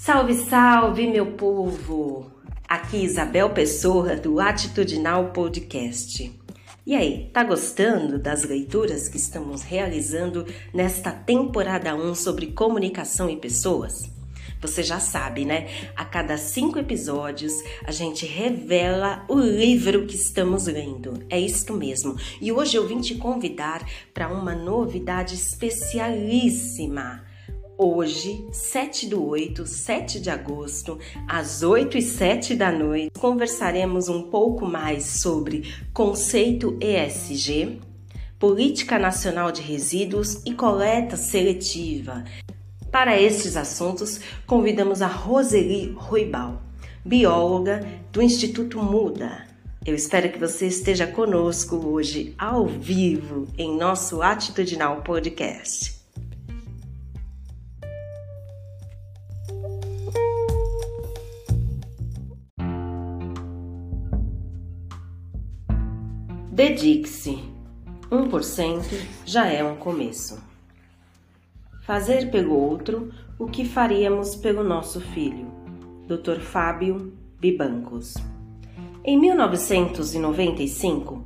Salve, salve, meu povo! Aqui Isabel Pessoa do Atitudinal Podcast. E aí, tá gostando das leituras que estamos realizando nesta temporada 1 sobre comunicação e pessoas? Você já sabe, né? A cada cinco episódios a gente revela o livro que estamos lendo. É isto mesmo. E hoje eu vim te convidar para uma novidade especialíssima. Hoje, 7 do 8, 7 de agosto, às 8 e 7 da noite, conversaremos um pouco mais sobre conceito ESG, Política Nacional de Resíduos e Coleta Seletiva. Para estes assuntos, convidamos a Roseli Ruibal, bióloga do Instituto Muda. Eu espero que você esteja conosco hoje, ao vivo, em nosso Atitudinal Podcast. Dedique-se. 1% já é um começo fazer pelo outro o que faríamos pelo nosso filho. Dr. Fábio Bibancos. Em 1995,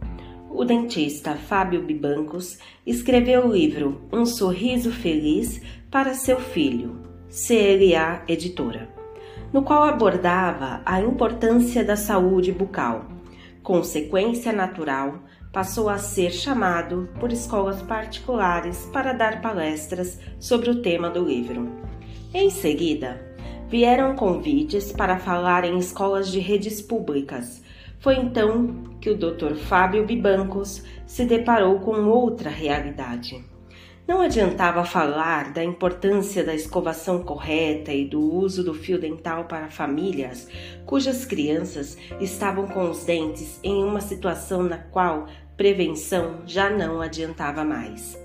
o dentista Fábio Bibancos escreveu o livro Um Sorriso Feliz para seu filho, CLA Editora, no qual abordava a importância da saúde bucal, consequência natural passou a ser chamado por escolas particulares para dar palestras sobre o tema do livro. Em seguida, vieram convites para falar em escolas de redes públicas. Foi então que o Dr. Fábio Bibancos se deparou com outra realidade. Não adiantava falar da importância da escovação correta e do uso do fio dental para famílias cujas crianças estavam com os dentes em uma situação na qual prevenção já não adiantava mais.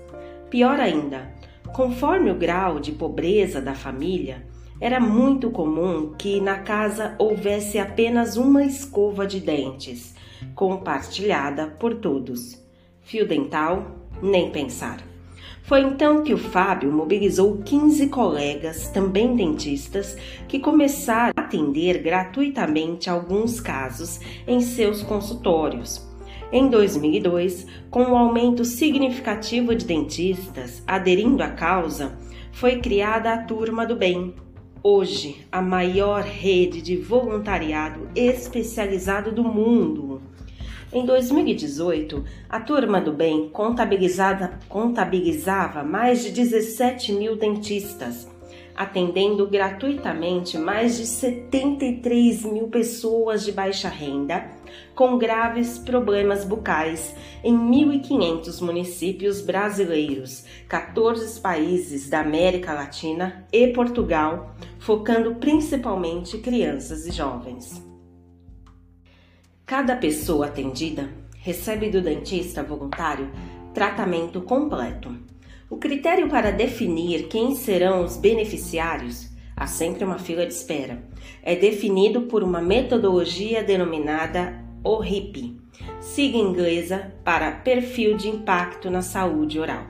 Pior ainda, conforme o grau de pobreza da família, era muito comum que na casa houvesse apenas uma escova de dentes, compartilhada por todos. Fio dental, nem pensar. Foi então que o Fábio mobilizou 15 colegas, também dentistas, que começaram a atender gratuitamente alguns casos em seus consultórios em 2002, com um aumento significativo de dentistas aderindo à causa, foi criada a Turma do Bem, hoje a maior rede de voluntariado especializado do mundo. Em 2018, a Turma do Bem contabilizava mais de 17 mil dentistas atendendo gratuitamente mais de 73 mil pessoas de baixa renda com graves problemas bucais em 1.500 municípios brasileiros, 14 países da América Latina e Portugal, focando principalmente crianças e jovens. Cada pessoa atendida recebe do dentista voluntário tratamento completo o critério para definir quem serão os beneficiários, há sempre uma fila de espera, é definido por uma metodologia denominada ORIP, sigla inglesa para Perfil de Impacto na Saúde Oral.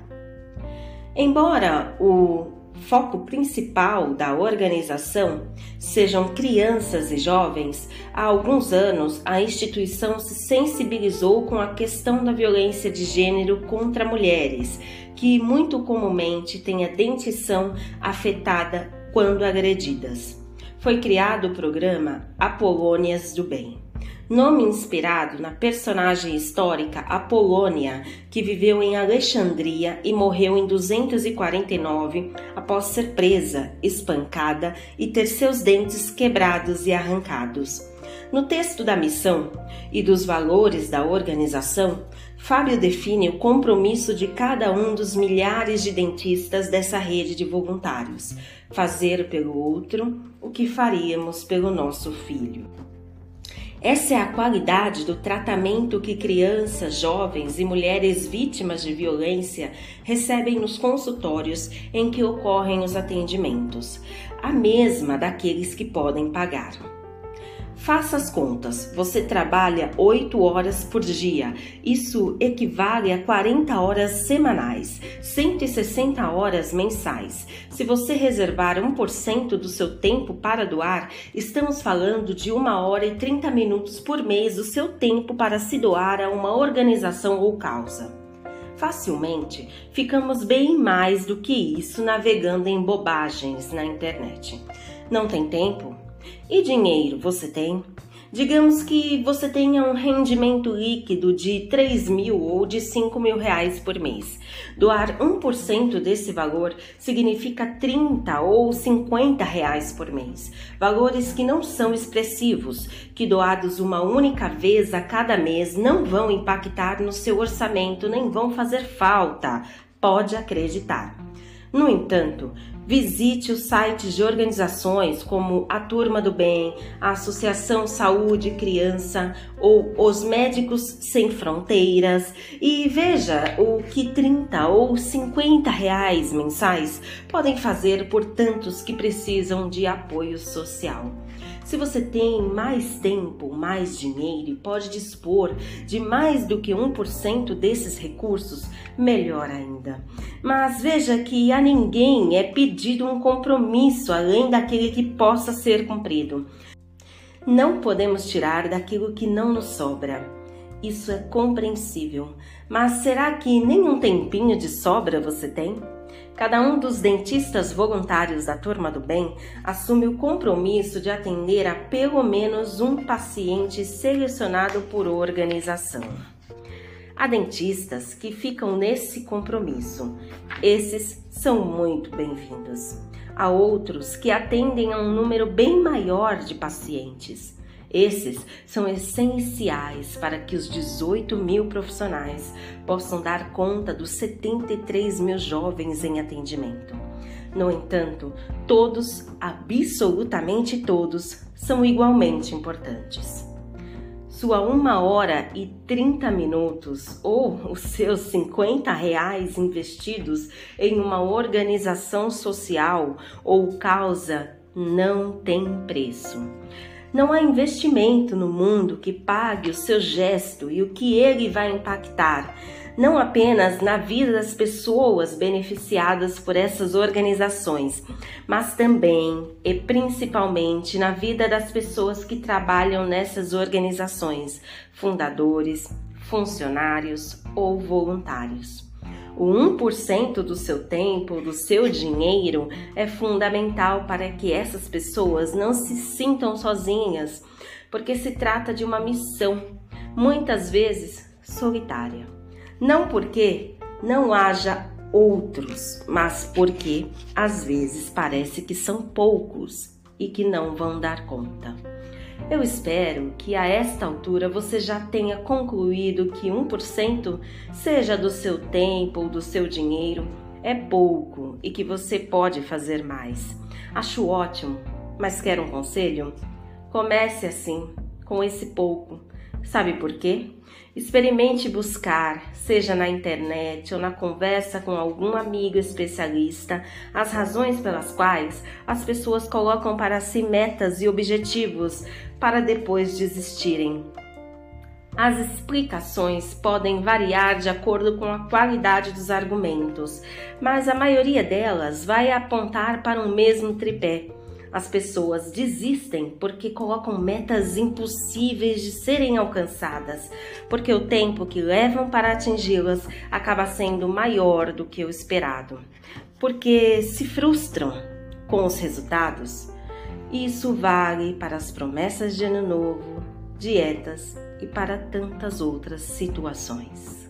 Embora o foco principal da organização sejam crianças e jovens, há alguns anos a instituição se sensibilizou com a questão da violência de gênero contra mulheres, que muito comumente têm a dentição afetada quando agredidas. Foi criado o programa Apolônias do Bem nome inspirado na personagem histórica Apolônia, que viveu em Alexandria e morreu em 249 após ser presa, espancada e ter seus dentes quebrados e arrancados. No texto da missão e dos valores da organização, Fábio define o compromisso de cada um dos milhares de dentistas dessa rede de voluntários: fazer pelo outro o que faríamos pelo nosso filho. Essa é a qualidade do tratamento que crianças, jovens e mulheres vítimas de violência recebem nos consultórios em que ocorrem os atendimentos, a mesma daqueles que podem pagar. Faça as contas. Você trabalha 8 horas por dia. Isso equivale a 40 horas semanais, 160 horas mensais. Se você reservar 1% do seu tempo para doar, estamos falando de 1 hora e 30 minutos por mês do seu tempo para se doar a uma organização ou causa. Facilmente ficamos bem mais do que isso navegando em bobagens na internet. Não tem tempo? E dinheiro você tem? Digamos que você tenha um rendimento líquido de 3 mil ou de 5 mil reais por mês. Doar 1% desse valor significa 30 ou 50 reais por mês. Valores que não são expressivos, que doados uma única vez a cada mês não vão impactar no seu orçamento nem vão fazer falta. Pode acreditar. No entanto, Visite os sites de organizações como a Turma do Bem, a Associação Saúde Criança ou os Médicos Sem Fronteiras e veja o que 30 ou 50 reais mensais podem fazer por tantos que precisam de apoio social. Se você tem mais tempo, mais dinheiro e pode dispor de mais do que 1% desses recursos, melhor ainda. Mas veja que a ninguém é pedido um compromisso além daquele que possa ser cumprido. Não podemos tirar daquilo que não nos sobra. Isso é compreensível. Mas será que nem um tempinho de sobra você tem? Cada um dos dentistas voluntários da Turma do Bem assume o compromisso de atender a pelo menos um paciente selecionado por organização. Há dentistas que ficam nesse compromisso. Esses são muito bem-vindos. Há outros que atendem a um número bem maior de pacientes. Esses são essenciais para que os 18 mil profissionais possam dar conta dos 73 mil jovens em atendimento. No entanto, todos, absolutamente todos, são igualmente importantes. Sua uma hora e 30 minutos ou os seus 50 reais investidos em uma organização social ou causa não tem preço. Não há investimento no mundo que pague o seu gesto e o que ele vai impactar, não apenas na vida das pessoas beneficiadas por essas organizações, mas também e principalmente na vida das pessoas que trabalham nessas organizações, fundadores, funcionários ou voluntários. O 1% do seu tempo, do seu dinheiro, é fundamental para que essas pessoas não se sintam sozinhas, porque se trata de uma missão, muitas vezes solitária. Não porque não haja outros, mas porque às vezes parece que são poucos e que não vão dar conta. Eu espero que a esta altura você já tenha concluído que 1% seja do seu tempo ou do seu dinheiro é pouco e que você pode fazer mais. Acho ótimo, mas quer um conselho? Comece assim, com esse pouco. Sabe por quê? Experimente buscar, seja na internet ou na conversa com algum amigo especialista, as razões pelas quais as pessoas colocam para si metas e objetivos para depois desistirem. As explicações podem variar de acordo com a qualidade dos argumentos, mas a maioria delas vai apontar para um mesmo tripé as pessoas desistem porque colocam metas impossíveis de serem alcançadas, porque o tempo que levam para atingi-las acaba sendo maior do que o esperado, porque se frustram com os resultados. Isso vale para as promessas de ano novo, dietas e para tantas outras situações.